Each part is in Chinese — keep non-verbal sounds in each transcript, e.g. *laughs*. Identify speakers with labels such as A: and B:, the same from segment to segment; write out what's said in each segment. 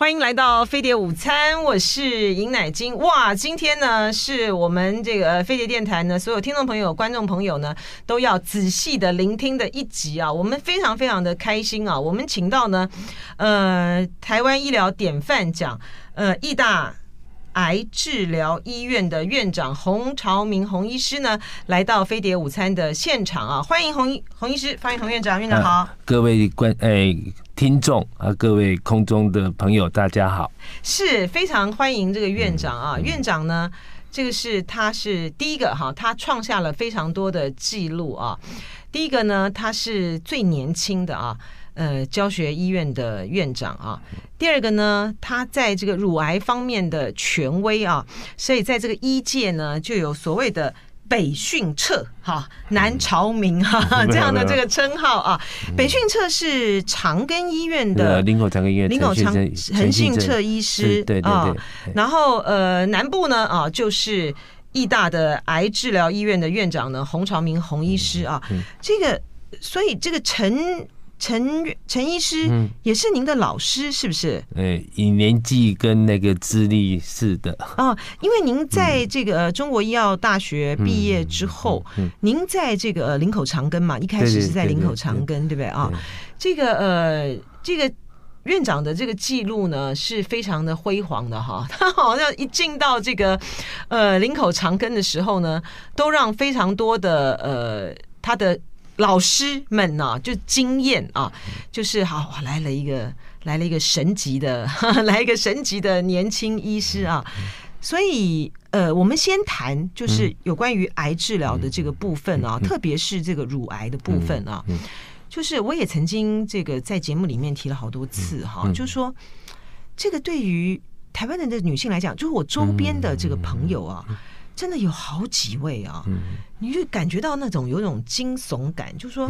A: 欢迎来到飞碟午餐，我是尹乃菁。哇，今天呢是我们这个飞碟电台呢，所有听众朋友、观众朋友呢都要仔细的聆听的一集啊，我们非常非常的开心啊，我们请到呢，呃，台湾医疗典范奖，呃，义大。癌治疗医院的院长洪朝明洪医师呢，来到飞碟午餐的现场啊，欢迎洪医洪医师，欢迎洪院长，院长好，
B: 各位观、哎、听众啊，各位空中的朋友，大家好，
A: 是非常欢迎这个院长啊，嗯、院长呢，这个是他是第一个哈，他创下了非常多的记录啊，第一个呢，他是最年轻的啊。呃，教学医院的院长啊，第二个呢，他在这个乳癌方面的权威啊，所以在这个医界呢，就有所谓的北训彻哈、南朝明哈、*laughs* 啊、这样的这个称号啊。北训彻是长庚医院的
B: 林口长庚医院林口长
A: 恒信彻医师，对对对。然后呃，南部呢啊，就是义大的癌治疗医院的院长呢，洪朝明洪医师啊。这个，所以这个陈。陈陈医师也是您的老师，是不是？
B: 哎，以年纪跟那个资历是的。
A: 哦，因为您在这个中国医药大学毕业之后，您在这个林口长庚嘛，一开始是在林口长庚，对不对啊？这个呃，这个院长的这个记录呢，是非常的辉煌的哈。*laughs* 他好像一进到这个呃林口长庚的时候呢，都让非常多的呃他的。老师们呢、啊，就经验啊，就是好来了一个来了一个神级的，*laughs* 来一个神级的年轻医师啊。所以呃，我们先谈就是有关于癌治疗的这个部分啊，特别是这个乳癌的部分啊。就是我也曾经这个在节目里面提了好多次哈，就是说这个对于台湾人的女性来讲，就是我周边的这个朋友啊。真的有好几位啊，你就感觉到那种有种惊悚感，就是说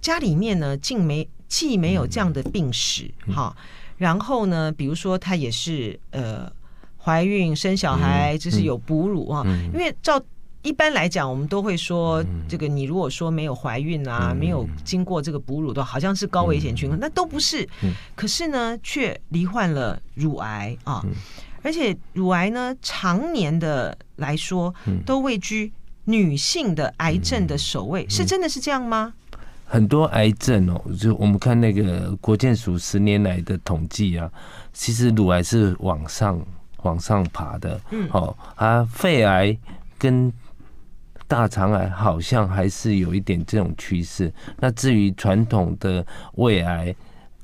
A: 家里面呢，竟没既没有这样的病史哈，然后呢，比如说她也是呃怀孕生小孩，就是有哺乳啊，因为照一般来讲，我们都会说这个你如果说没有怀孕啊，没有经过这个哺乳的，好像是高危险群，那都不是，可是呢，却罹患了乳癌啊。而且乳癌呢，常年的来说，都位居女性的癌症的首位，是真的是这样吗？
B: 很多癌症哦，就我们看那个国健署十年来的统计啊，其实乳癌是往上往上爬的。嗯，好啊，肺癌跟大肠癌好像还是有一点这种趋势。那至于传统的胃癌。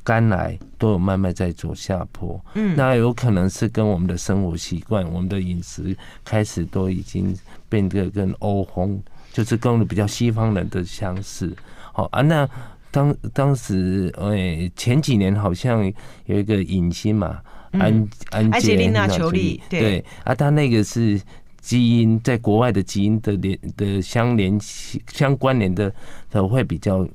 B: 肝癌都有慢慢在走下坡，嗯，那有可能是跟我们的生活习惯、我们的饮食开始都已经变得跟欧风，就是跟比较西方人的相似。好啊，那当当时诶前几年好像有一个影星嘛，安安
A: 安洁莉娜裘丽，
B: 对。啊，他那个是基因在国外的基因的连的相连相关联的，都会比较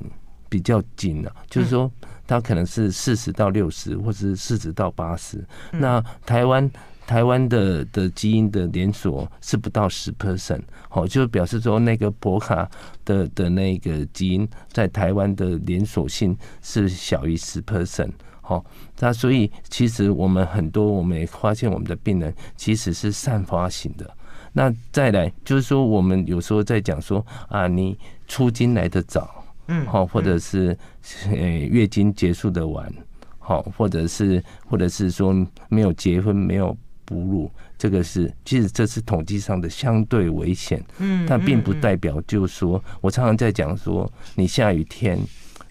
B: 比较紧了，就是说。它可能是四十到六十，或者是四十到八十。那台湾台湾的的基因的连锁是不到十 percent，好，就表示说那个博卡的的那个基因在台湾的连锁性是小于十 percent，好，那所以其实我们很多我们也发现我们的病人其实是散发型的。那再来就是说，我们有时候在讲说啊，你出金来的早。嗯，好，或者是呃月经结束的晚，好，或者是或者是说没有结婚没有哺乳，这个是其实这是统计上的相对危险，嗯，但并不代表就是说，我常常在讲说，你下雨天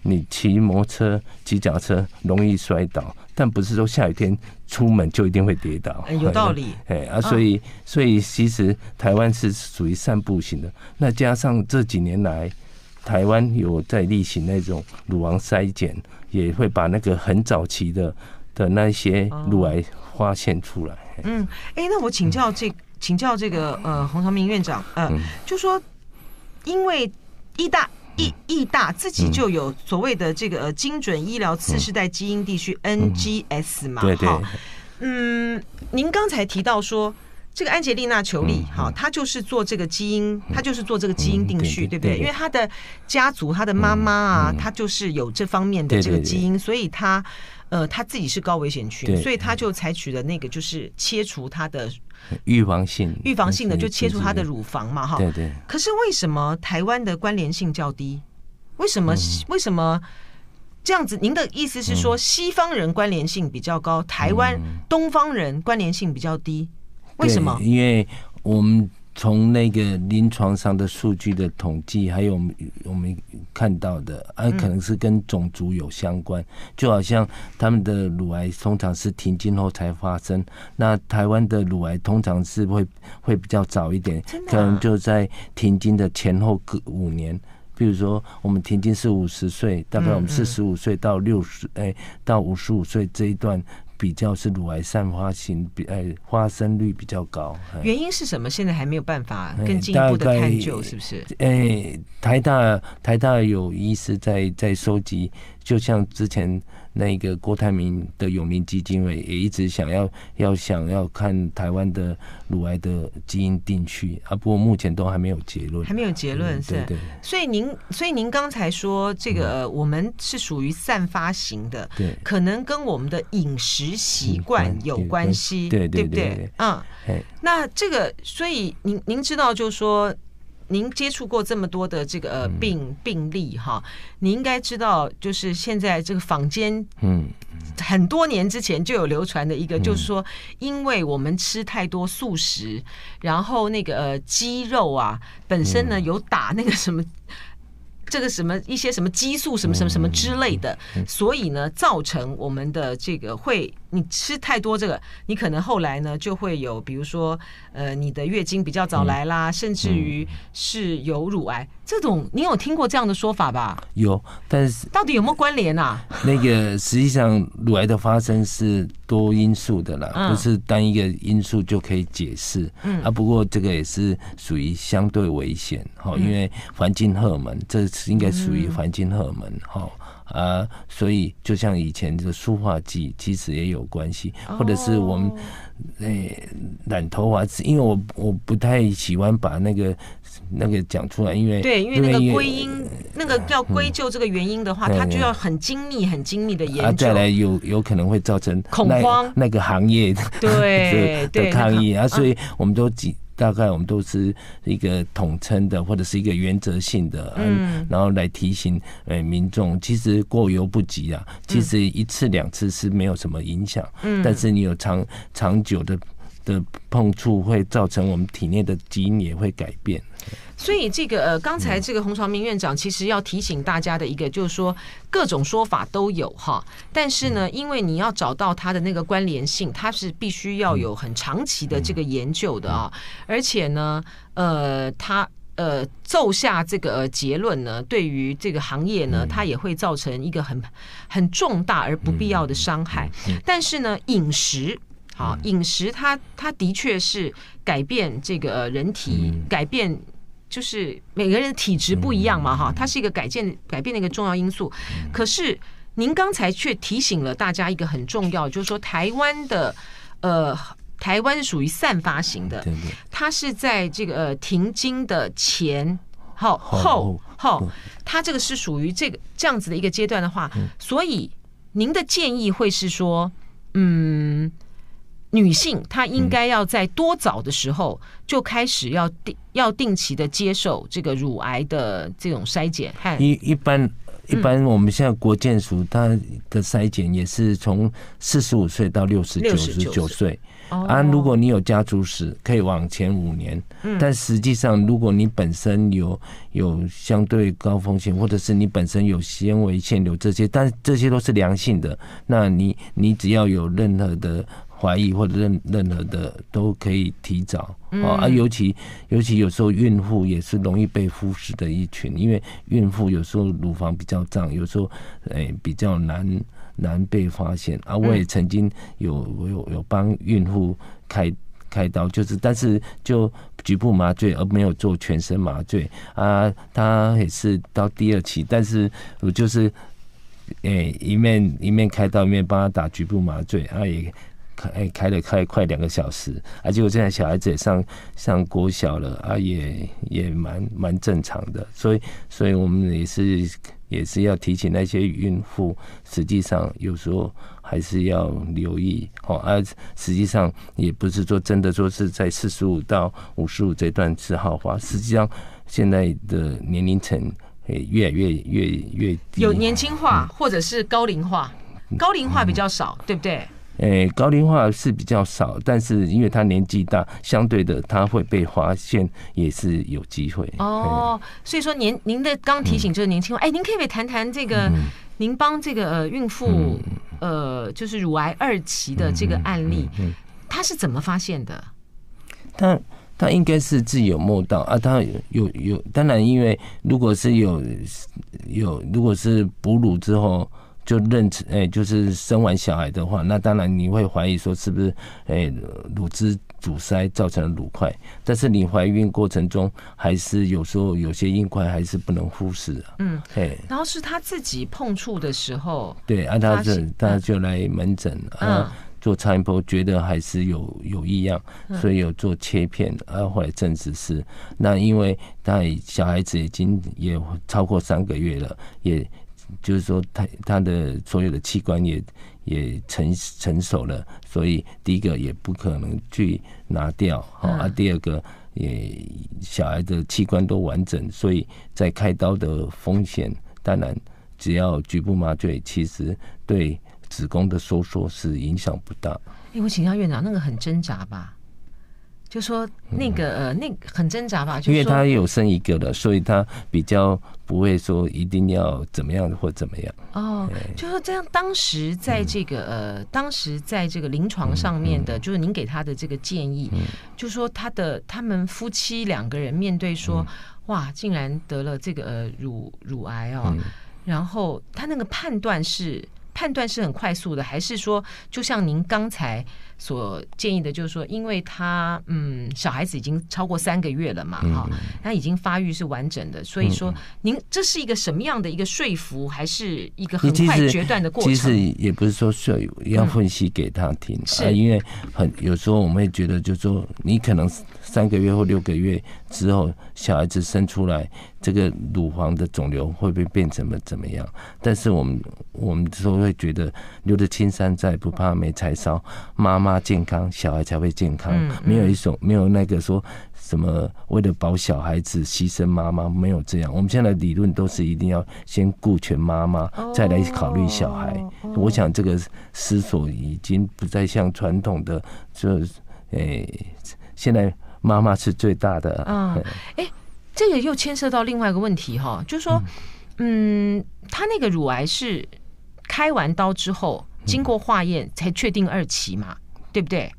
B: 你骑摩托车骑脚车容易摔倒，但不是说下雨天出门就一定会跌倒，
A: 有道理，*laughs*
B: 哎啊，所以所以其实台湾是属于散步型的，那加上这几年来。台湾有在例行那种乳房筛检，也会把那个很早期的的那些乳癌发现出来。
A: 嗯，哎、欸，那我请教这请教这个呃洪长明院长，呃，就说因为义大义义大自己就有所谓的这个呃精准医疗次世代基因地区 NGS 嘛，
B: 对对。
A: 嗯，您刚才提到说。这个安杰丽娜·裘莉，哈，她就是做这个基因，她就是做这个基因定序，对不对？因为她的家族，她的妈妈啊，她就是有这方面的这个基因，所以她，呃，她自己是高危险群，所以她就采取了那个，就是切除她的
B: 预防性、
A: 预防性的，就切除她的乳房嘛，哈。对对。可是为什么台湾的关联性较低？为什么？为什么这样子？您的意思是说，西方人关联性比较高，台湾东方人关联性比较低？为什么？
B: 因为我们从那个临床上的数据的统计，还有我们看到的，啊，可能是跟种族有相关。就好像他们的乳癌通常是停经后才发生，那台湾的乳癌通常是会会比较早一点，可能就在停经的前后各五年。比如说，我们停经是五十岁，大概我们四十五岁到六十，哎，到五十五岁这一段。比较是乳癌散发型比哎发生率比较高，
A: 原因是什么？现在还没有办法更进一步的探究，是不是？
B: 哎，台大台大有医师在在收集，就像之前。那个郭台铭的永龄基金会也一直想要要想要看台湾的乳癌的基因定序啊，不过目前都还没有结论，
A: 还没有结论是。对对。所以您所以您刚才说这个我们是属于散发型的，对，可能跟我们的饮食习惯有关系，对对不对？嗯，那这个所以您您知道就是说。您接触过这么多的这个呃病病例哈，你应该知道，就是现在这个坊间，嗯，很多年之前就有流传的一个，就是说，因为我们吃太多素食，然后那个呃鸡肉啊本身呢有打那个什么。这个什么一些什么激素什么什么什么之类的，所以呢，造成我们的这个会你吃太多这个，你可能后来呢就会有，比如说呃，你的月经比较早来啦，甚至于是有乳癌这种，你有听过这样的说法吧？
B: 有，但是
A: 到底有没有关联啊？
B: 那个实际上乳癌的发生是多因素的啦，不是单一个因素就可以解释。嗯啊，不过这个也是属于相对危险哈，因为环境荷尔蒙这。应该属于环境荷尔蒙哈啊，所以就像以前这个塑化剂，其实也有关系，或者是我们诶染头发，因为我我不太喜欢把那个那个讲出来，因为
A: 对，因为那个归因，那个要归咎这个原因的话，它就要很精密、很精密的研究，啊，
B: 再来有有可能会造成
A: 恐慌，
B: 那个行业
A: 对 *laughs*
B: 的抗议啊，所以我们都几。大概我们都是一个统称的，或者是一个原则性的，嗯，然后来提醒呃民众，其实过犹不及啊。其实一次两次是没有什么影响，嗯，但是你有长长久的的碰触，会造成我们体内的基因也会改变。
A: 所以这个呃，刚才这个洪朝明院长其实要提醒大家的一个，就是说各种说法都有哈，但是呢，因为你要找到它的那个关联性，它是必须要有很长期的这个研究的啊，而且呢，呃，它呃奏下这个结论呢，对于这个行业呢，它也会造成一个很很重大而不必要的伤害。但是呢，饮食好，饮食它它的确是改变这个人体改变。就是每个人的体质不一样嘛，哈，它是一个改变改变的一个重要因素。可是您刚才却提醒了大家一个很重要，就是说台湾的呃，台湾是属于散发型的，它是在这个呃停经的前后后后，它这个是属于这个这样子的一个阶段的话，所以您的建议会是说，嗯。女性她应该要在多早的时候就开始要定要定期的接受这个乳癌的这种筛检。
B: 一一般一般我们现在国健署它的筛检也是从四十五岁到六十九十九岁。啊，如果你有家族史，可以往前五年。但实际上，如果你本身有有相对高风险，或者是你本身有纤维腺瘤这些，但这些都是良性的，那你你只要有任何的。怀疑或者任任何的都可以提早哦，啊，尤其尤其有时候孕妇也是容易被忽视的一群，因为孕妇有时候乳房比较胀，有时候诶比较难难被发现啊。我也曾经有我有有帮孕妇开开刀，就是但是就局部麻醉而没有做全身麻醉啊。他也是到第二期，但是我就是诶一面一面开刀一面帮他打局部麻醉，啊也。开开了开快两个小时，而且我现在小孩子也上上国小了啊，也也蛮蛮正常的，所以所以我们也是也是要提醒那些孕妇，实际上有时候还是要留意哦，而实际上也不是说真的说是在四十五到五十五这段是好话，实际上现在的年龄层也越来越越越低，
A: 有年轻化或者是高龄化，高龄化比较少，对不对？
B: 诶、欸，高龄化是比较少，但是因为他年纪大，相对的他会被发现也是有机会。
A: 哦，所以说您您的刚提醒就是年轻化，哎、嗯欸，您可以不可以谈谈这个？嗯、您帮这个呃孕妇、嗯、呃就是乳癌二期的这个案例，他是怎么发现的？
B: 他他应该是自己有梦到啊，他有有，有，当然因为如果是有有如果是哺乳之后。就认知，哎，就是生完小孩的话，那当然你会怀疑说是不是，哎，乳汁阻塞造成了乳块。但是你怀孕过程中，还是有时候有些硬块还是不能忽视的。嗯，哎，
A: 然后是他自己碰触的时候，
B: 对，啊，他就他就来门诊，啊，做超音波，觉得还是有有异样，所以有做切片，啊，后来证实是。那因为他小孩子已经也超过三个月了，也。就是说，他他的所有的器官也也成成熟了，所以第一个也不可能去拿掉，啊，第二个也小孩的器官都完整，所以在开刀的风险，当然只要局部麻醉，其实对子宫的收缩是影响不大。
A: 哎，我请教院长，那个很挣扎吧？就说那个呃，那很挣扎吧，就
B: 因为他有生一个了，所以他比较不会说一定要怎么样或怎么样。
A: 哦，就说这样，当时在这个呃，当时在这个临床上面的，就是您给他的这个建议，就说他的他们夫妻两个人面对说，哇，竟然得了这个呃乳乳癌哦，然后他那个判断是判断是很快速的，还是说就像您刚才所建议的，就是说，因为他嗯，小孩子已经超过三个月了嘛，哈、嗯，他已经发育是完整的，所以说，您这是一个什么样的一个说服，还是一个很快决断的过程？
B: 其实也不是说说要分析给他听，嗯、是因为很有时候我们会觉得，就是说你可能三个月或六个月之后，小孩子生出来，这个乳房的肿瘤会不会变成了怎么样？但是我们我们都会觉得，留得青山在，不怕没柴烧，妈妈。健康，小孩才会健康。没有一种，没有那个说什么为了保小孩子牺牲妈妈，没有这样。我们现在的理论都是一定要先顾全妈妈，再来考虑小孩。我想这个思索已经不再像传统的，就诶，现在妈妈是最大的。啊，
A: 哎，这个又牵涉到另外一个问题哈，就是说，嗯，他那个乳癌是开完刀之后，经过化验才确定二期嘛？对不对？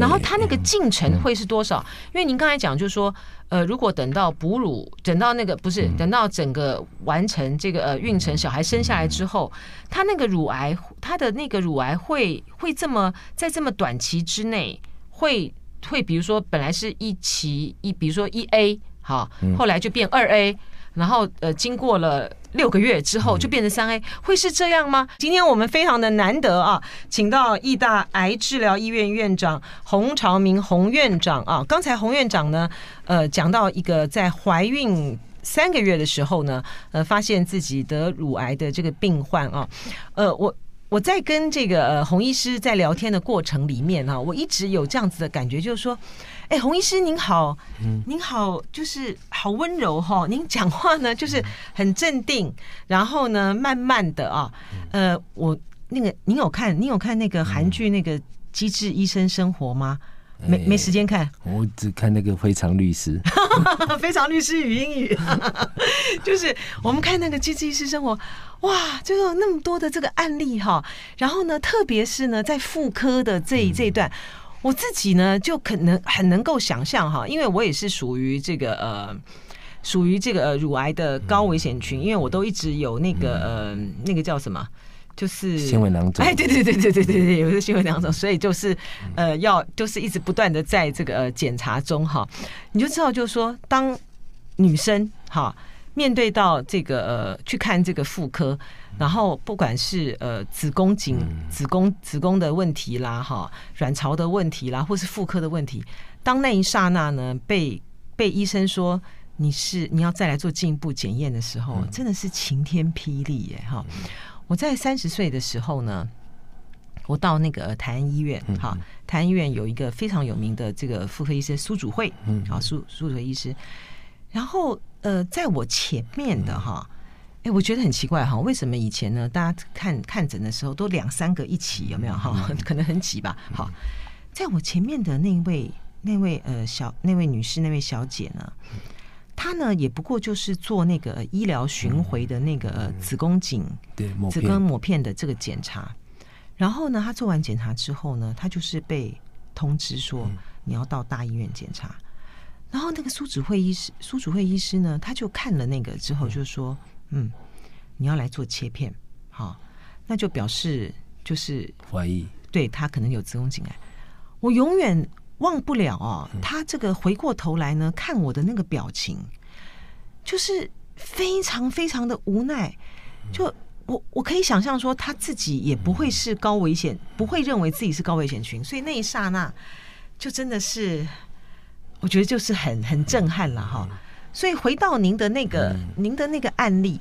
A: 然后他那个进程会是多少？因为您刚才讲，就是说，呃，如果等到哺乳，等到那个不是等到整个完成这个呃孕程，小孩生下来之后，他那个乳癌，他的那个乳癌会会这么在这么短期之内，会会比如说本来是一期一，比如说一 A 好，后来就变二 A，然后呃经过了。六个月之后就变成三 A，会是这样吗？今天我们非常的难得啊，请到义大癌治疗医院院长洪朝明洪院长啊。刚才洪院长呢，呃，讲到一个在怀孕三个月的时候呢，呃，发现自己得乳癌的这个病患啊，呃，我我在跟这个呃洪医师在聊天的过程里面啊，我一直有这样子的感觉，就是说。哎，洪医师您好，嗯您好，就是好温柔哈。您讲话呢，就是很镇定，然后呢，慢慢的啊。呃，我那个，您有看，您有看那个韩剧那个《机智医生生活》吗？没没时间看，
B: 我只看那个《非常律师》。*laughs*
A: 非常律师语音语，*laughs* 就是我们看那个《机智医生生活》，哇，就有那么多的这个案例哈。然后呢，特别是呢，在妇科的这一这一段。我自己呢，就可能很能够想象哈，因为我也是属于这个呃，属于这个呃乳癌的高危险群，因为我都一直有那个呃，那个叫什么，就是
B: 纤维囊肿。
A: 哎，对对对对对对对，有一个纤维囊肿，所以就是呃，要就是一直不断的在这个呃检查中哈，你就知道就是说，当女生哈面对到这个呃去看这个妇科，然后不管是呃子宫颈、子宫子宫的问题啦，哈，卵巢的问题啦，或是妇科的问题，当那一刹那呢，被被医生说你是你要再来做进一步检验的时候，真的是晴天霹雳耶！哈，我在三十岁的时候呢，我到那个台安医院，哈，台安医院有一个非常有名的这个妇科医生苏主慧，嗯，好，苏苏主慧医师，然后。呃，在我前面的哈，哎，我觉得很奇怪哈，为什么以前呢？大家看看诊的时候都两三个一起，有没有哈？*laughs* 可能很挤吧。好，在我前面的那位那位呃小那位女士那位小姐呢，她呢也不过就是做那个医疗巡回的那个子宫颈对子宫膜片的这个检查，然后呢，她做完检查之后呢，她就是被通知说你要到大医院检查。然后那个苏子慧医师，苏主慧医师呢，他就看了那个之后就说：“嗯，你要来做切片，好，那就表示就是
B: 怀疑，
A: 对他可能有子宫颈癌。我永远忘不了哦，他这个回过头来呢，看我的那个表情，就是非常非常的无奈。就我我可以想象说，他自己也不会是高危险，不会认为自己是高危险群，所以那一刹那，就真的是。”我觉得就是很很震撼了哈，所以回到您的那个您的那个案例，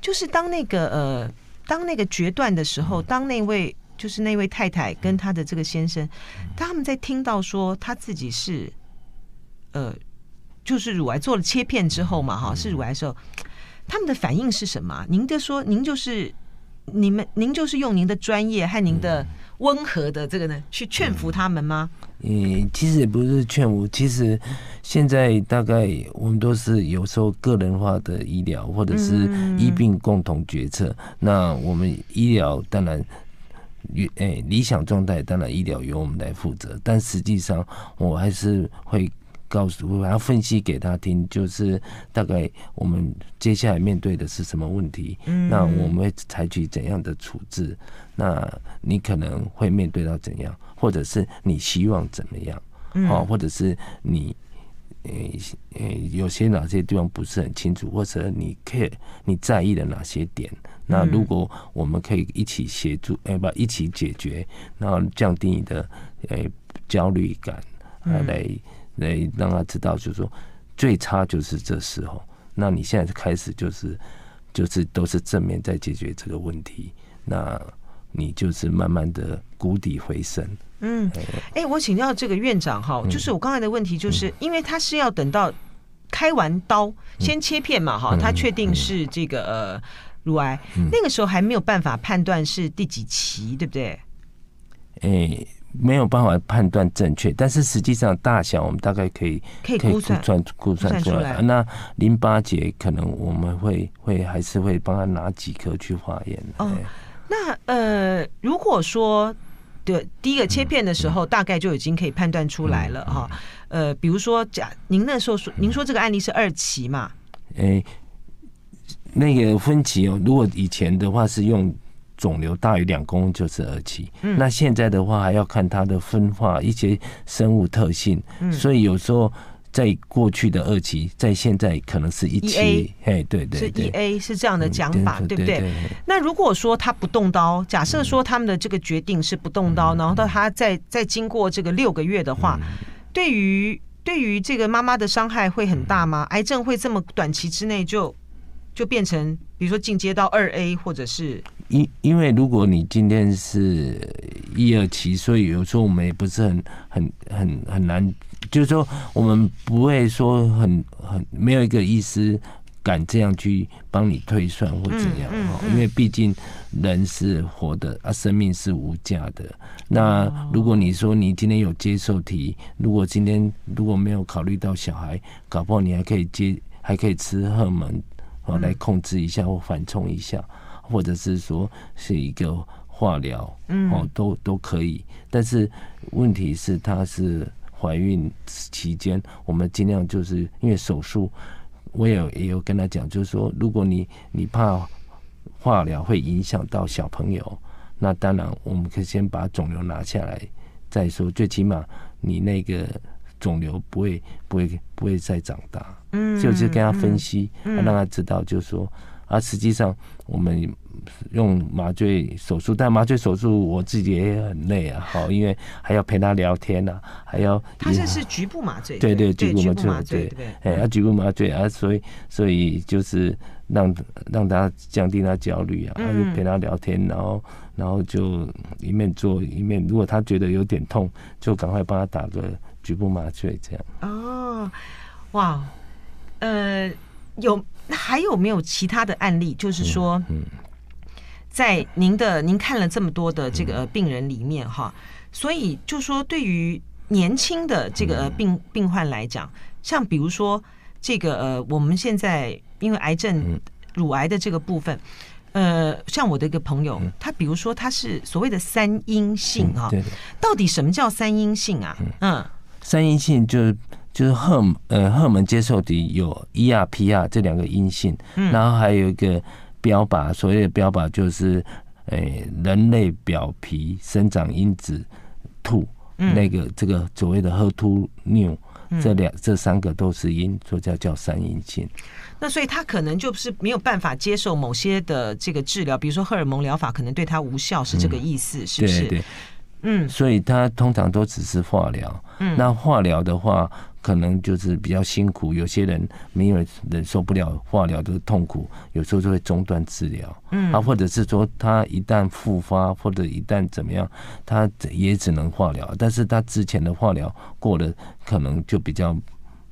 A: 就是当那个呃当那个决断的时候，当那位就是那位太太跟他的这个先生，他们在听到说他自己是呃就是乳癌做了切片之后嘛哈是乳癌的时候，他们的反应是什么？您就说您就是你们您就是用您的专业和您的。温和的这个呢，去劝服他们吗？
B: 嗯，其实也不是劝服，其实现在大概我们都是有时候个人化的医疗，或者是医病共同决策。嗯、那我们医疗当然，诶、欸，理想状态当然医疗由我们来负责，但实际上我还是会。告诉我，然后分析给他听，就是大概我们接下来面对的是什么问题，嗯、那我们会采取怎样的处置？那你可能会面对到怎样，或者是你希望怎么样？嗯、哦，或者是你有些哪些地方不是很清楚，或者你 care 你在意的哪些点？那如果我们可以一起协助，哎，不，一起解决，然后降低你的诶焦虑感，来。来让他知道，就是说最差就是这时候。那你现在开始就是就是都是正面在解决这个问题，那你就是慢慢的谷底回升。
A: 嗯，哎，我请教这个院长哈，就是我刚才的问题，就是因为他是要等到开完刀先切片嘛哈，他确定是这个呃乳癌，那个时候还没有办法判断是第几期，对不对？
B: 哎。没有办法判断正确，但是实际上大小我们大概可以
A: 可以估算
B: 估算出来。那淋巴结可能我们会会还是会帮他拿几颗去化验。哦，
A: 那呃，如果说对第一个切片的时候，大概就已经可以判断出来了哈。呃，比如说假您那时候说，您说这个案例是二期嘛？
B: 哎，那个分期哦，如果以前的话是用。肿瘤大于两公分就是二期，嗯，那现在的话还要看它的分化一些生物特性，嗯，所以有时候在过去的二期，在现在可能是一期，嘿，对对，
A: 是一 A 是这样的讲法，对不对？那如果说他不动刀，假设说他们的这个决定是不动刀，然后到他再再经过这个六个月的话，对于对于这个妈妈的伤害会很大吗？癌症会这么短期之内就就变成，比如说进阶到二 A 或者是？
B: 因因为如果你今天是一二期，所以有时候我们也不是很很很很难，就是说我们不会说很很没有一个医师敢这样去帮你推算或怎样哈，因为毕竟人是活的啊，生命是无价的。那如果你说你今天有接受体，如果今天如果没有考虑到小孩，搞不好你还可以接还可以吃荷尔蒙啊来控制一下或缓冲一下。或者是说是一个化疗，哦，都都可以。但是问题是，她是怀孕期间，我们尽量就是因为手术，我也有也有跟她讲，就是说，如果你你怕化疗会影响到小朋友，那当然我们可以先把肿瘤拿下来再说。最起码你那个肿瘤不会不会不会再长大。
A: 嗯，
B: 就是跟他分析，
A: 嗯、
B: 让他知道，就是说，啊，实际上我们用麻醉手术，但麻醉手术我自己也很累啊，好，因为还要陪他聊天啊，还要
A: 他这是局部麻醉，
B: 对对，
A: 对
B: 局部麻醉，对，哎，要局部麻醉啊，所以所以就是让让他降低他焦虑啊，就陪他聊天，然后然后就一面做一面，如果他觉得有点痛，就赶快帮他打个局部麻醉，这样。
A: 哦，哇。呃，有还有没有其他的案例？就是说，在您的您看了这么多的这个病人里面哈，所以就说对于年轻的这个病病患来讲，像比如说这个呃，我们现在因为癌症乳癌的这个部分，呃，像我的一个朋友，他比如说他是所谓的三阴性啊，到底什么叫三阴性啊？嗯，
B: 三阴性就是。就是荷呃荷尔蒙接受体有 ER、PR 这两个阴性，然后还有一个标靶，所谓的标靶就是诶人类表皮生长因子 two，那个这个所谓的 HER2 new 这两这三个都是阴，所以叫叫三阴性。
A: 那所以他可能就是没有办法接受某些的这个治疗，比如说荷尔蒙疗法可能对他无效，是这个意思，是不是？
B: 对对。嗯，所以他通常都只是化疗。嗯，那化疗的话，可能就是比较辛苦。有些人没有忍受不了化疗的痛苦，有时候就会中断治疗。嗯，啊，或者是说他一旦复发，或者一旦怎么样，他也只能化疗。但是他之前的化疗过了，可能就比较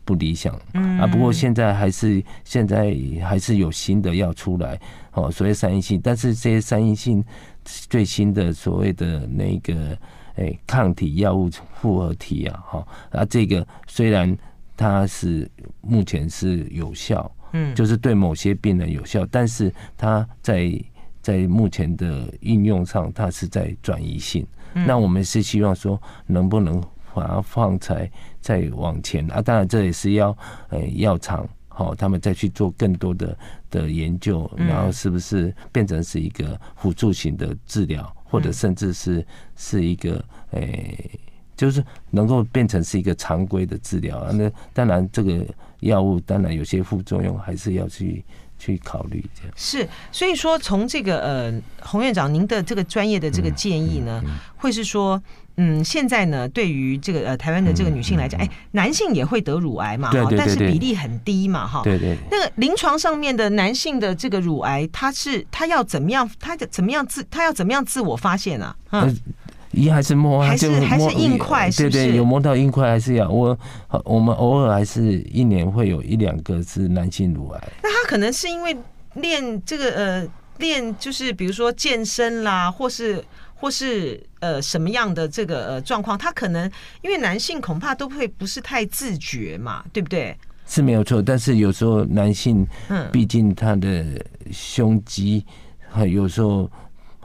B: 不理想。嗯，啊，不过现在还是现在还是有新的药出来。哦，所谓三阴性，但是这些三阴性。最新的所谓的那个诶、欸、抗体药物复合体啊，哈啊，这个虽然它是目前是有效，嗯，就是对某些病人有效，但是它在在目前的应用上，它是在转移性。那我们是希望说，能不能把它放在再往前啊？当然这也是要呃药厂。好，他们再去做更多的的研究，然后是不是变成是一个辅助型的治疗，或者甚至是是一个诶、欸，就是能够变成是一个常规的治疗啊？那当然，这个药物当然有些副作用，还是要去去考虑这样。
A: 是，所以说从这个呃，洪院长您的这个专业的这个建议呢，会是说。嗯，现在呢，对于这个呃台湾的这个女性来讲，哎、嗯嗯嗯，男性也会得乳癌嘛，哈，但是比例很低嘛，哈。对对。那个临床上面的男性的这个乳癌，他是他要怎么样？他怎么样自他要怎么样自我发现啊？嗯，
B: 一还是摸，
A: 还是还是硬块？是不是？
B: 对对，有摸到硬块还是要我我们偶尔还是一年会有一两个是男性乳癌。
A: 那他可能是因为练这个呃练就是比如说健身啦，或是。或是呃什么样的这个呃状况，他可能因为男性恐怕都会不是太自觉嘛，对不对？
B: 是没有错，但是有时候男性，嗯，毕竟他的胸肌，还有时候。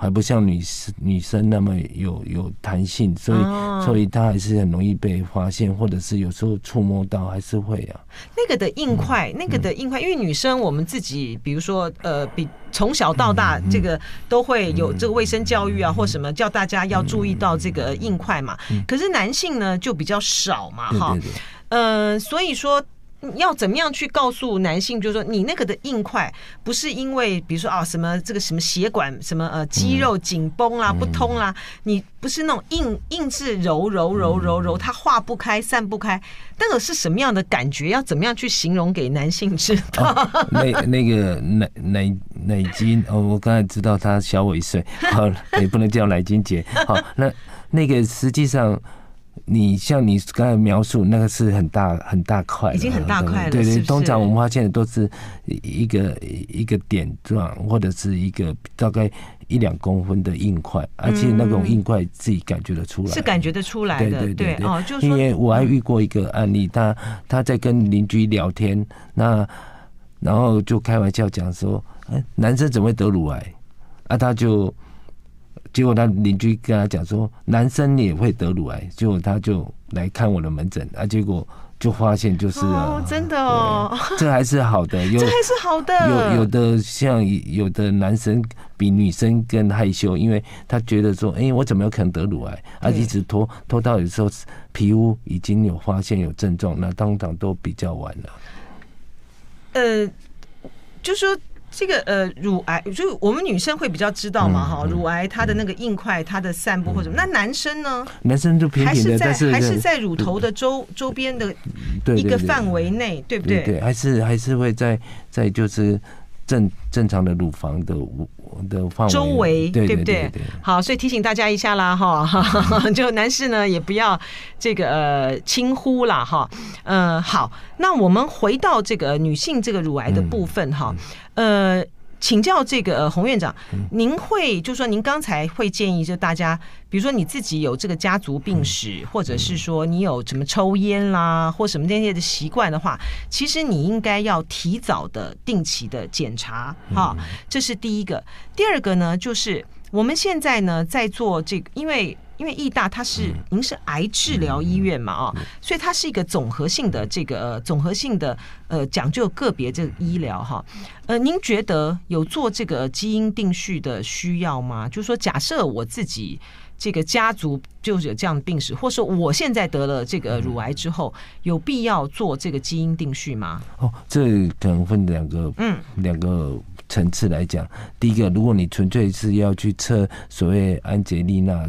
B: 还不像女生女生那么有有弹性，所以、哦、所以它还是很容易被发现，或者是有时候触摸到还是会啊。
A: 那个的硬块，嗯、那个的硬块，因为女生我们自己，比如说呃，比从小到大这个都会有这个卫生教育啊，或什么叫大家要注意到这个硬块嘛。可是男性呢就比较少嘛，哈，呃，所以说。要怎么样去告诉男性，就是说你那个的硬块不是因为，比如说啊什么这个什么血管什么呃肌肉紧绷啦不通啦，你不是那种硬硬是揉揉揉揉揉，它化不开散不开，那个是什么样的感觉？要怎么样去形容给男性知道？
B: 哦、那那个奶奶奶金哦，我刚才知道他小我一岁，好，也不能叫奶金姐。好，那那个实际上。你像你刚才描述那个是很大很大块，
A: 已经很大块了。
B: 对对，
A: 是是
B: 通常我们发现的都是一个一个点状，或者是一个大概一两公分的硬块，嗯，而且那种硬块自己感觉得出来，
A: 是感觉得出来的。对对对，对哦，就是
B: 因为我还遇过一个案例，他他在跟邻居聊天，那然后就开玩笑讲说，哎，男生怎么会得乳癌？啊，他就。结果他邻居跟他讲说，男生也会得乳癌，结果他就来看我的门诊啊，结果就发现就是了，
A: 哦，真的哦，*laughs*
B: 这还是好的，有
A: 这还是好的。
B: 有有的像有的男生比女生更害羞，因为他觉得说，哎、欸，我怎么有可能得乳癌？啊，一直拖拖到有时候皮肤已经有发现有症状，那当场都比较晚了。
A: 呃，就说。这个呃，乳癌就我们女生会比较知道嘛，哈、嗯，乳癌它的那个硬块，它的散布或者什么。那男生呢？
B: 男生就偏平的，
A: 还是在
B: 是
A: 还是在乳头的周周边的一个范围内，对不对？
B: 对，还是还是会在在就是正正常的乳房的的范围。
A: 周围，对不对，对，
B: 对，对？
A: 好，所以提醒大家一下啦，哈，*laughs* 就男士呢也不要这个呃轻忽啦，哈，呃，好，那我们回到这个女性这个乳癌的部分哈。嗯。呃，请教这个洪院长，您会就说您刚才会建议就大家，比如说你自己有这个家族病史，或者是说你有什么抽烟啦，或什么那些的习惯的话，其实你应该要提早的、定期的检查，哈，这是第一个。第二个呢，就是我们现在呢在做这个，因为。因为义大它是您是癌治疗医院嘛啊，所以它是一个综合性的这个综合性的呃讲究个别这个医疗哈。呃，您觉得有做这个基因定序的需要吗？就是说，假设我自己这个家族就是有这样的病史，或是我现在得了这个乳癌之后，有必要做这个基因定序吗？
B: 哦，这可能分两个嗯两个层次来讲。第一个，如果你纯粹是要去测所谓安杰丽娜。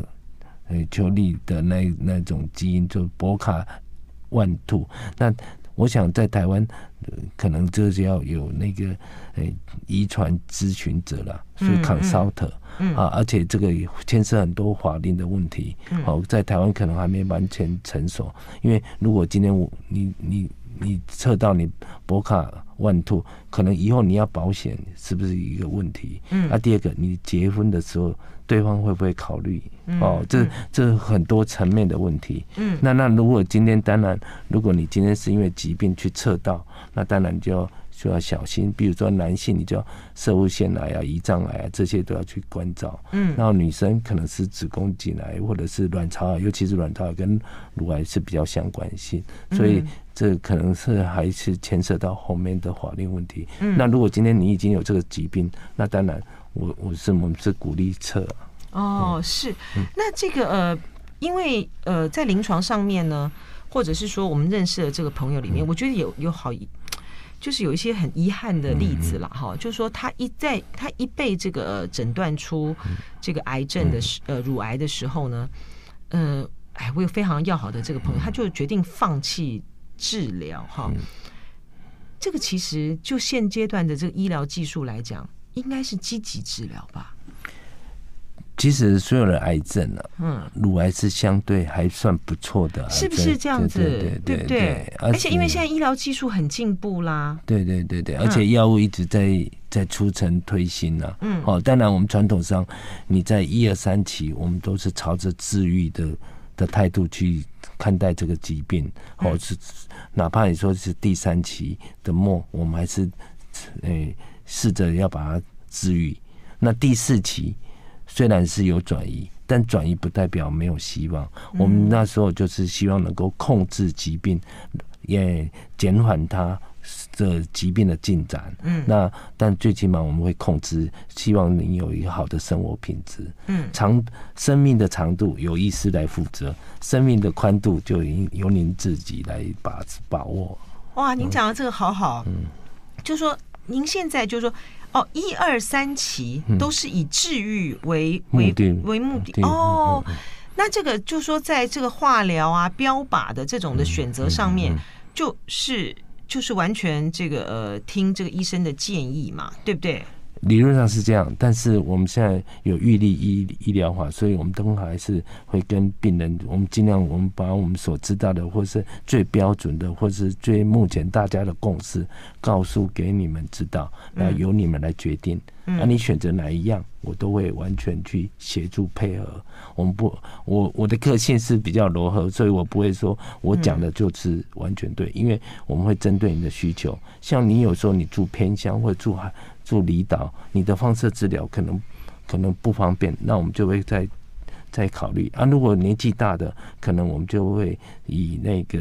B: 呃，邱丽的那那种基因就 BRCA1-2，那我想在台湾，可能就是要有那个呃遗传咨询者了，所以 consult 啊，而且这个牵涉很多法令的问题，好，在台湾可能还没完全成熟，因为如果今天我你你你测到你 BRCA1-2，可能以后你要保险是不是一个问题？嗯，那第二个，你结婚的时候。对方会不会考虑？哦，这这很多层面的问题。嗯，那那如果今天当然，如果你今天是因为疾病去测到，那当然就要就要小心。比如说男性，你就要摄护腺癌啊、胰脏癌啊这些都要去关照。嗯，然后女生可能是子宫颈癌或者是卵巢癌，尤其是卵巢癌跟乳癌是比较相关性，所以这可能是还是牵涉到后面的法律问题。嗯，那如果今天你已经有这个疾病，那当然。我我是我们是鼓励测
A: 哦，是。那这个呃，因为呃，在临床上面呢，或者是说我们认识的这个朋友里面，我觉得有有好，就是有一些很遗憾的例子了哈，就是说他一在他一被这个诊断出这个癌症的时呃乳癌的时候呢，呃，哎，我有非常要好的这个朋友，他就决定放弃治疗哈。这个其实就现阶段的这个医疗技术来讲。应该是积极治疗吧。
B: 其实所有的癌症呢，嗯，乳癌是相对还算不错的，
A: 是不是这样子？对对对，而且因为现在医疗技术很进步啦，
B: 对对对对，而且药物一直在在出城推行呢。嗯，好，当然我们传统上，你在一二三期，我们都是朝着治愈的的态度去看待这个疾病，或是哪怕你说是第三期的末，我们还是诶。试着要把它治愈。那第四期虽然是有转移，但转移不代表没有希望。我们那时候就是希望能够控制疾病，也减缓它的疾病的进展。嗯，那但最起码我们会控制，希望你有一个好的生活品质。嗯，长生命的长度由医师来负责，生命的宽度就由您自己来把把握。
A: 哇，您讲的这个好好。嗯，就说。您现在就是说，哦，一二三期都是以治愈为、嗯、为为目的哦。那这个就说，在这个化疗啊、标靶的这种的选择上面，就是就是完全这个呃，听这个医生的建议嘛，对不对？
B: 理论上是这样，但是我们现在有预立医医疗法，所以我们都还是会跟病人，我们尽量我们把我们所知道的，或是最标准的，或是最目前大家的共识，告诉给你们知道，那由你们来决定。那、嗯、你选择哪一样，我都会完全去协助配合。我们不，我我的个性是比较柔和，所以我不会说我讲的就是完全对，因为我们会针对你的需求。像你有时候你住偏乡或者住海。住离岛，你的放射治疗可能可能不方便，那我们就会再再考虑啊。如果年纪大的，可能我们就会以那个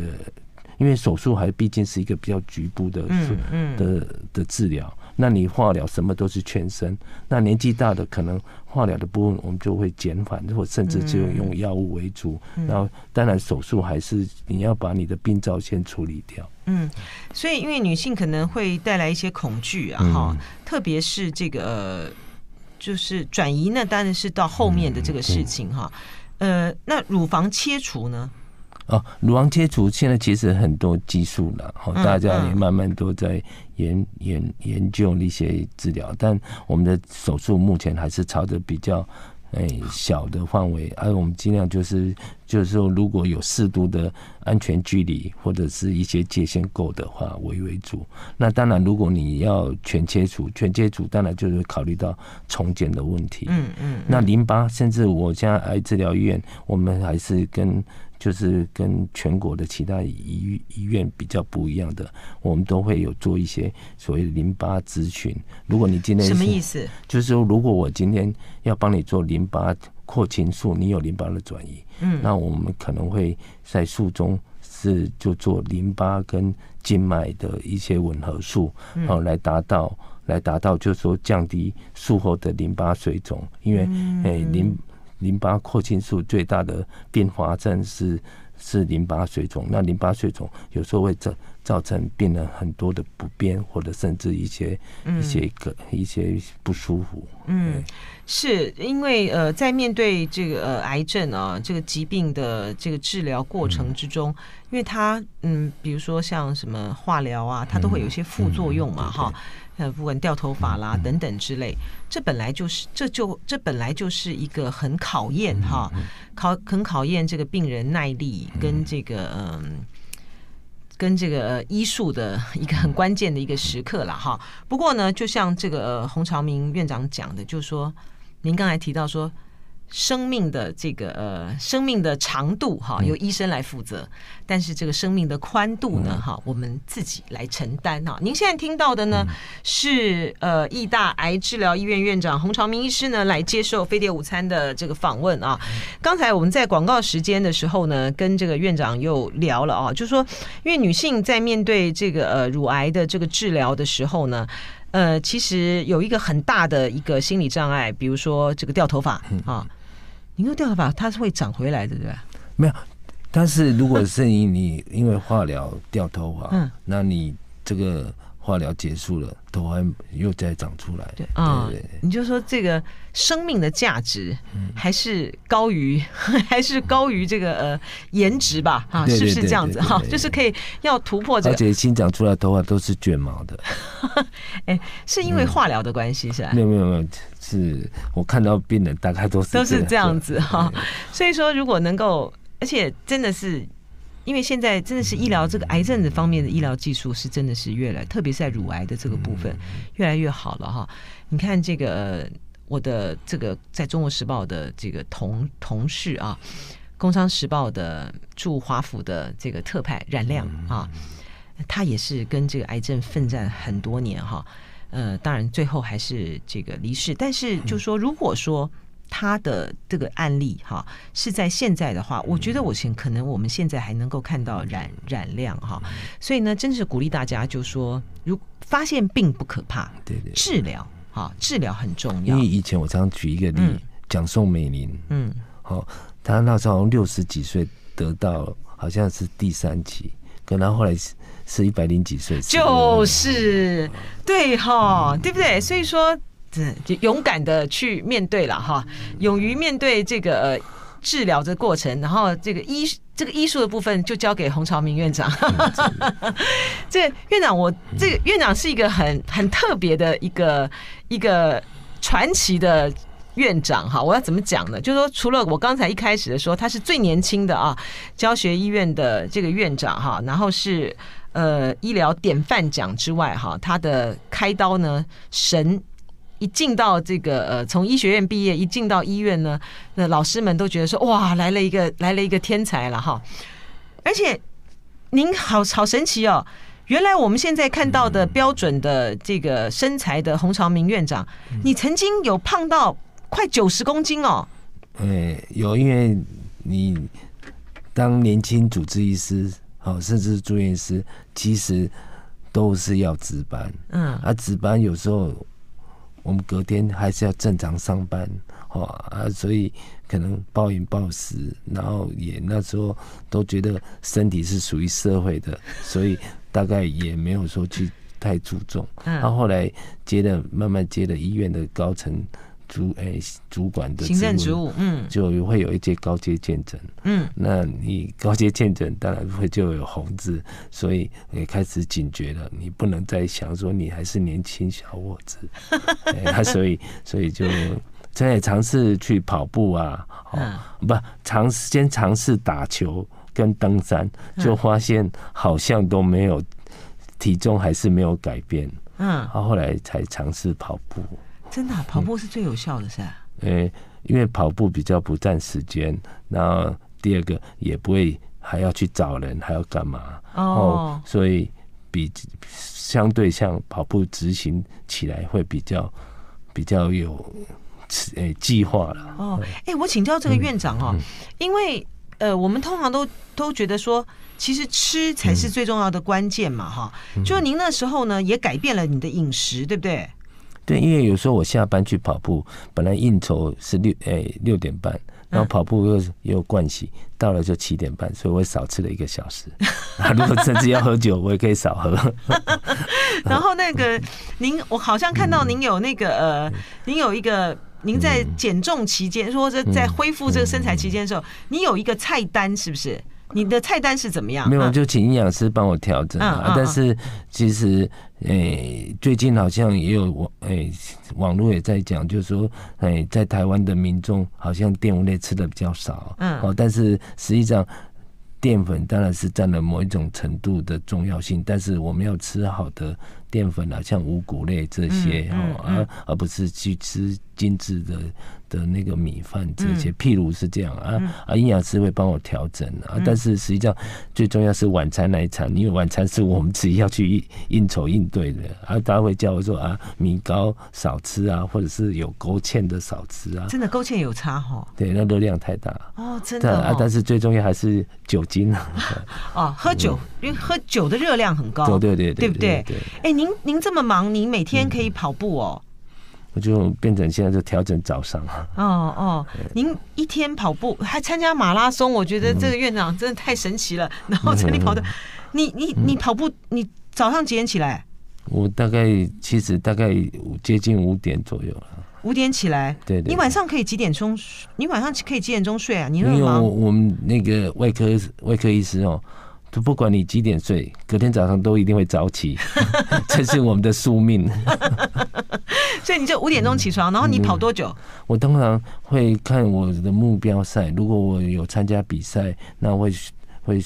B: 因为手术还毕竟是一个比较局部的嗯嗯的的治疗。那你化疗什么都是全身，那年纪大的可能化疗的部分我们就会减缓，或甚至就用药物为主。然后当然手术还是你要把你的病灶先处理掉。
A: 嗯，所以因为女性可能会带来一些恐惧啊，哈，特别是这个就是转移呢，当然是到后面的这个事情哈。呃，那乳房切除呢？
B: 哦，乳房切除现在其实很多技术了，哈，大家也慢慢都在研研研究一些治疗，但我们的手术目前还是朝着比较。哎，小的范围，而我们尽量就是，就是说，如果有适度的安全距离或者是一些界限够的话为为主。那当然，如果你要全切除，全切除当然就是考虑到重建的问题。嗯嗯。那淋巴，甚至我现在癌治疗医院，我们还是跟。就是跟全国的其他医医院比较不一样的，我们都会有做一些所谓的淋巴咨询。如果你今天
A: 什么意思？
B: 就是说，如果我今天要帮你做淋巴扩清术，你有淋巴的转移，嗯，那我们可能会在术中是就做淋巴跟静脉的一些吻合术，然后来达到来达到就是说降低术后的淋巴水肿，因为诶淋。淋巴扩清术最大的并发症是是淋巴水肿，那淋巴水肿有时候会造造成病人很多的不便，或者甚至一些、嗯、一些个一些不舒服。
A: 嗯，是因为呃，在面对这个呃癌症啊这个疾病的这个治疗过程之中，嗯、因为它嗯，比如说像什么化疗啊，它都会有一些副作用嘛，哈、嗯。嗯呃，不管掉头发啦等等之类，这本来就是，这就这本来就是一个很考验哈，考很考验这个病人耐力跟这个嗯，跟这个医术的一个很关键的一个时刻了哈。不过呢，就像这个洪朝明院长讲的，就是说您刚才提到说。生命的这个呃，生命的长度哈，由医生来负责，但是这个生命的宽度呢，哈，我们自己来承担哈。您现在听到的呢，是呃，义大癌治疗医院院长洪朝明医师呢，来接受飞碟午餐的这个访问啊。刚才我们在广告时间的时候呢，跟这个院长又聊了啊，就是说，因为女性在面对这个呃乳癌的这个治疗的时候呢。呃，其实有一个很大的一个心理障碍，比如说这个掉头发啊，你说掉头发它是会长回来的，对吧？
B: 没有，但是如果是你你因为化疗掉头发，嗯，那你这个。化疗结束了，头还又再长出来。
A: 对啊，你就说这个生命的价值还是高于，*laughs* 还是高于这个呃颜值吧？啊，是不是这样子？哈，就是可以要突破这个。
B: 而且新长出来的头发都是卷毛的。*laughs*
A: 哎，是因为化疗的关系是吧？
B: 没有没有没有，是我看到病人大概都是
A: 都是这样子哈。所以说，如果能够，而且真的是。因为现在真的是医疗这个癌症的方面的医疗技术是真的是越来，特别是在乳癌的这个部分越来越好了哈。你看这个我的这个在中国时报的这个同同事啊，工商时报的驻华府的这个特派冉亮啊，他也是跟这个癌症奋战很多年哈。呃，当然最后还是这个离世，但是就说如果说。他的这个案例哈，是在现在的话，我觉得我现可能我们现在还能够看到染染量哈，所以呢，真是鼓励大家，就说如发现病不可怕，
B: 对对，
A: 治疗哈，治疗很重要。
B: 因为以前我常举一个例，讲宋美龄，嗯，好，他那时候六十几岁得到好像是第三期，可能后来是是一百零几岁，
A: 就是。对哈，对不对？所以说。就勇敢的去面对了哈，勇于面对这个呃治疗的过程，然后这个医这个医术的部分就交给洪朝明院长。*laughs* 这院长，我这个院长是一个很很特别的一个一个传奇的院长哈。我要怎么讲呢？就是说，除了我刚才一开始的说他是最年轻的啊，教学医院的这个院长哈，然后是呃医疗典范奖之外哈，他的开刀呢神。一进到这个呃，从医学院毕业，一进到医院呢，那老师们都觉得说，哇，来了一个来了一个天才了哈！而且您好好神奇哦，原来我们现在看到的标准的这个身材的洪朝明院长，你曾经有胖到快九十公斤哦。
B: 哎，有，因为你当年轻主治医师。好，甚至是住院医师，其实都是要值班。嗯，啊，值班有时候我们隔天还是要正常上班，哦啊，所以可能暴饮暴食，然后也那时候都觉得身体是属于社会的，*laughs* 所以大概也没有说去太注重。嗯，然后后来接了，慢慢接了医院的高层。主诶、欸，主管的
A: 行政职务，嗯，
B: 就会有一些高阶见证，嗯，那你高阶见证当然会就有红字，所以也开始警觉了，你不能再想说你还是年轻小伙子，欸、*laughs* 他所以所以就在尝试去跑步啊，哦，嗯、不，尝先尝试打球跟登山，就发现好像都没有体重还是没有改变，嗯，然后后来才尝试跑步。
A: 真的、啊，跑步是最有效的，是吧？
B: 呃、嗯欸，因为跑步比较不占时间，然后第二个也不会还要去找人，还要干嘛？哦，所以比相对像跑步执行起来会比较比较有诶计划了。
A: 哦，哎、欸，我请教这个院长哦，嗯嗯、因为呃，我们通常都都觉得说，其实吃才是最重要的关键嘛，哈、嗯。就您那时候呢，也改变了你的饮食，对不对？
B: 对，因为有时候我下班去跑步，本来应酬是六诶六点半，然后跑步又也有惯习，到了就七点半，所以我少吃了一个小时。啊，如果甚至要喝酒，我也可以少喝。*laughs*
A: 然后那个您，我好像看到您有那个呃，您有一个您在减重期间，或者在恢复这个身材期间的时候，你有一个菜单，是不是？你的菜单是怎么样？
B: 没有，就请营养师帮我调整啊。但是其实，诶，最近好像也有网，诶，网络也在讲，就是说，诶，在台湾的民众好像淀粉类吃的比较少。嗯。哦，但是实际上，淀粉当然是占了某一种程度的重要性，但是我们要吃好的淀粉啊，像五谷类这些哦，而而不是去吃精致的。的那个米饭这些，譬如是这样啊啊，营养师会帮我调整啊，但是实际上最重要是晚餐那一餐，因为晚餐是我们自己要去应酬应对的啊，大家会叫我说啊，米糕少吃啊，或者是有勾芡的少吃啊。
A: 真的勾芡有差哈？
B: 对，那热量太大
A: 哦，真的
B: 啊，但是最重要还是酒精啊。*laughs*
A: 哦，喝酒，因为喝酒的热量很高，
B: 对对对，
A: 对不对？哎，您您这么忙，您每天可以跑步哦？
B: 我就变成现在就调整早上
A: 哦哦，您一天跑步还参加马拉松，我觉得这个院长真的太神奇了。*laughs* 然后这里跑的，你你你跑步，你早上几点起来？
B: 我大概其实大概接近五点左右了。
A: 五点起来，对。对你晚上可以几点钟？你晚上可以几点钟睡啊？你？
B: 因为我们那个外科外科医师哦。就不管你几点睡，隔天早上都一定会早起，*laughs* 这是我们的宿命。*laughs*
A: 所以你就五点钟起床，然后你跑多久？
B: 我通常会看我的目标赛，如果我有参加比赛，那会会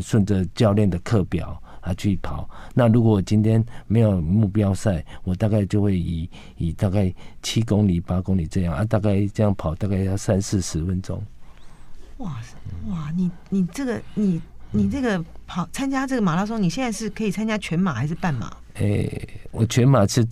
B: 顺着教练的课表啊去跑。那如果我今天没有目标赛，我大概就会以以大概七公里、八公里这样啊，大概这样跑，大概要三四十分钟。
A: 哇哇，你你这个你。你这个跑参加这个马拉松，你现在是可以参加全马还是半马？
B: 诶、欸，我全马是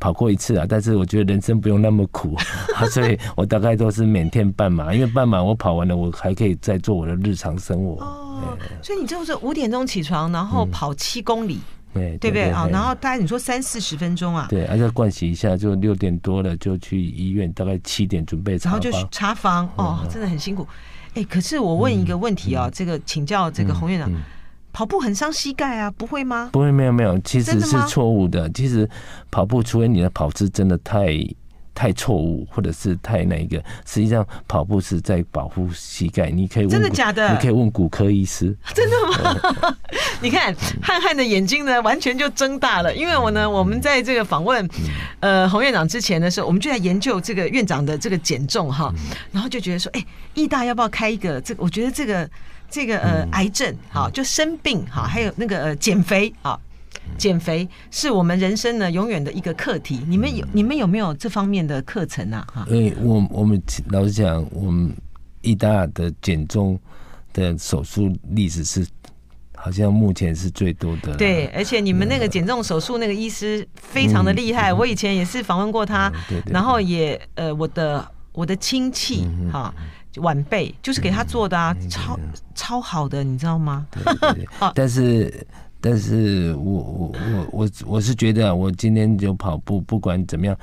B: 跑过一次啊，但是我觉得人生不用那么苦，*laughs* 所以我大概都是每天半马，因为半马我跑完了，我还可以再做我的日常生活。
A: 哦，欸、所以你就是五点钟起床，然后跑七公里，嗯、对不对啊？然后大概你说三四十分钟啊？
B: 对，而且盥洗一下，就六点多了就去医院，大概七点准备查房，然后就
A: 查房哦，真的很辛苦。哎，可是我问一个问题啊，这个请教这个洪院长，跑步很伤膝盖啊，不会吗？
B: 不会，没有没有，其实是错误的。其实跑步，除非你的跑姿真的太太错误，或者是太那个，实际上跑步是在保护膝盖。你可以问
A: 真的假的？
B: 你可以问骨科医师。
A: 真的吗？*laughs* 你看汉汉的眼睛呢，完全就睁大了。因为我呢，我们在这个访问呃洪院长之前的时候，我们就在研究这个院长的这个减重哈，然后就觉得说，哎。义大要不要开一个？这个我觉得这个这个呃癌症哈，就生病哈，还有那个呃减肥啊，减肥是我们人生呢永远的一个课题。你们有你们有没有这方面的课程啊？哈，
B: 因为我我们老实讲，我们医大的减重的手术历史是好像目前是最多的。
A: 对，而且你们那个减重手术那个医师非常的厉害，我以前也是访问过他，然后也呃我的我的亲戚哈。晚辈，就是给他做的啊，嗯、超超好的，你知道吗？
B: 对对对 *laughs* 但是，但是我我我我我是觉得，我今天就跑步，不管怎么样。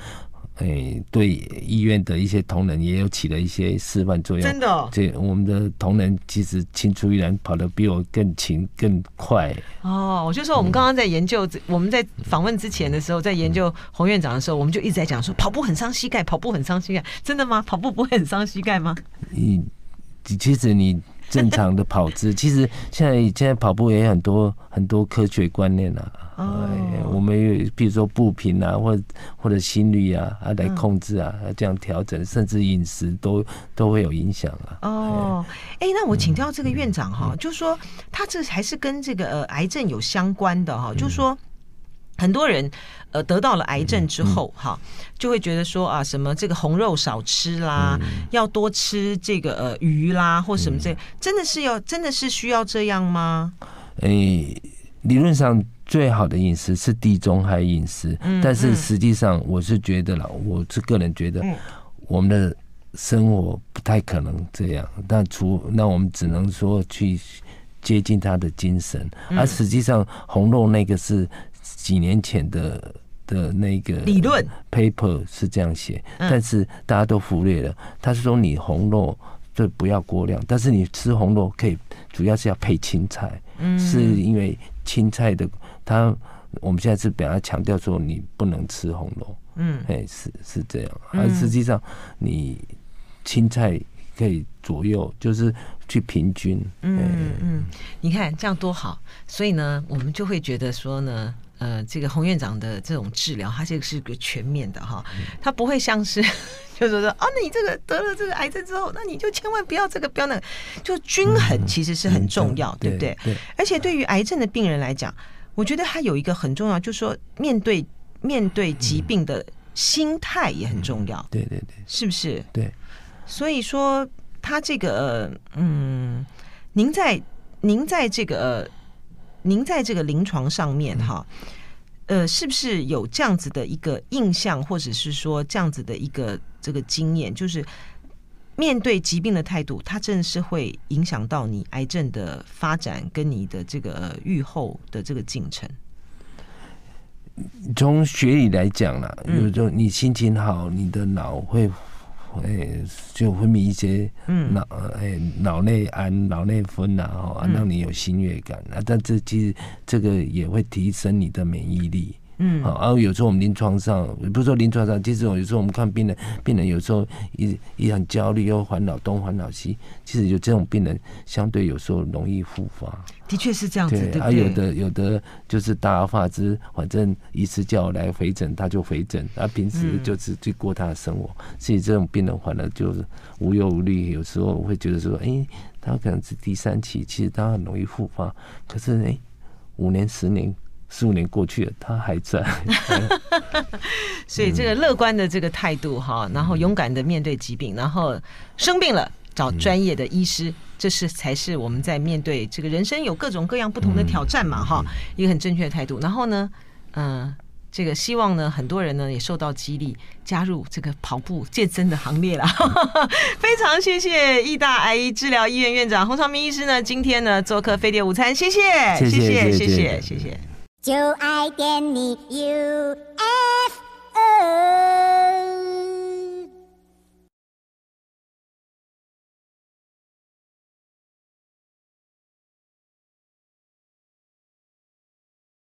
B: 哎、欸，对医院的一些同仁也有起了一些示范作用。
A: 真的、哦，
B: 这我们的同仁其实青出于蓝，跑得比我更勤更快。
A: 哦，我就说我们刚刚在研究，嗯、我们在访问之前的时候，在研究洪院长的时候，我们就一直在讲说，跑步很伤膝盖，跑步很伤膝盖，真的吗？跑步不会很伤膝盖吗？
B: 你其实你。正常的跑姿，其实现在现在跑步也有很多很多科学观念啊。哦，我们有比如说步频啊，或者或者心率啊，啊来控制啊，这样调整，甚至饮食都都会有影响啊。
A: 哦，哎，那我请教这个院长哈，就是说他这还是跟这个呃癌症有相关的哈，就是说。很多人呃得到了癌症之后哈，就会觉得说啊，什么这个红肉少吃啦，要多吃这个呃鱼啦或什么这，真的是要真的是需要这样吗？
B: 诶，理论上最好的饮食是地中海饮食，但是实际上我是觉得啦，我是个人觉得我们的生活不太可能这样，但除那我们只能说去接近他的精神，而实际上红肉那个是。几年前的的那个
A: 理论。
B: paper 是这样写，但是大家都忽略了。他是说你红肉就不要过量，但是你吃红肉可以，主要是要配青菜，是因为青菜的它我们现在是比较强调说你不能吃红肉，嗯，哎，是是这样，而实际上你青菜可以左右，就是去平均，
A: 嗯嗯，你看这样多好，所以呢，我们就会觉得说呢。呃，这个洪院长的这种治疗，它这个是个全面的哈，它不会像是 *laughs* 就是说啊，那你这个得了这个癌症之后，那你就千万不要这个不要那个，就均衡其实是很重要，对不对？对。而且对于癌症的病人来讲，我觉得他有一个很重要，就是说面对面对疾病的心态也很重要，
B: 对对对，
A: 是不是？
B: 对。
A: 所以说他这个嗯，您在您在这个。您在这个临床上面哈，呃，是不是有这样子的一个印象，或者是说这样子的一个这个经验，就是面对疾病的态度，它真的是会影响到你癌症的发展跟你的这个预后的这个进程？
B: 从学理来讲啦，有时候你心情好，你的脑会。哎、欸，就分泌一些脑哎脑内胺、脑内分呐，哦，让你有喜悦感啊。但这其实这个也会提升你的免疫力。嗯，好，然后有时候我们临床上，不是说临床上，其实有时候我们看病人，病人有时候一一很焦虑，又烦恼东烦恼西，其实有这种病人，相对有时候容易复发。
A: 的确是这样子，对，对，对。
B: 而有的有的就是大而化之，反正医师叫我来回诊，他就回诊，他平时就是去过他的生活。所以这种病人反而就是无忧无虑，有时候会觉得说，哎、欸，他可能是第三期，其实他很容易复发。可是哎、欸，五年十年。十五年过去了，他还在。*laughs*
A: 所以这个乐观的这个态度哈，然后勇敢的面对疾病，然后生病了找专业的医师，这是才是我们在面对这个人生有各种各样不同的挑战嘛哈，一个很正确的态度。然后呢，嗯，这个希望呢，很多人呢也受到激励，加入这个跑步健身的行列了。*laughs* 非常谢谢义大癌医治疗医院院长洪长明医师呢，今天呢做客飞碟午餐，谢谢，谢谢，谢谢，谢谢。就爱点你 UFO。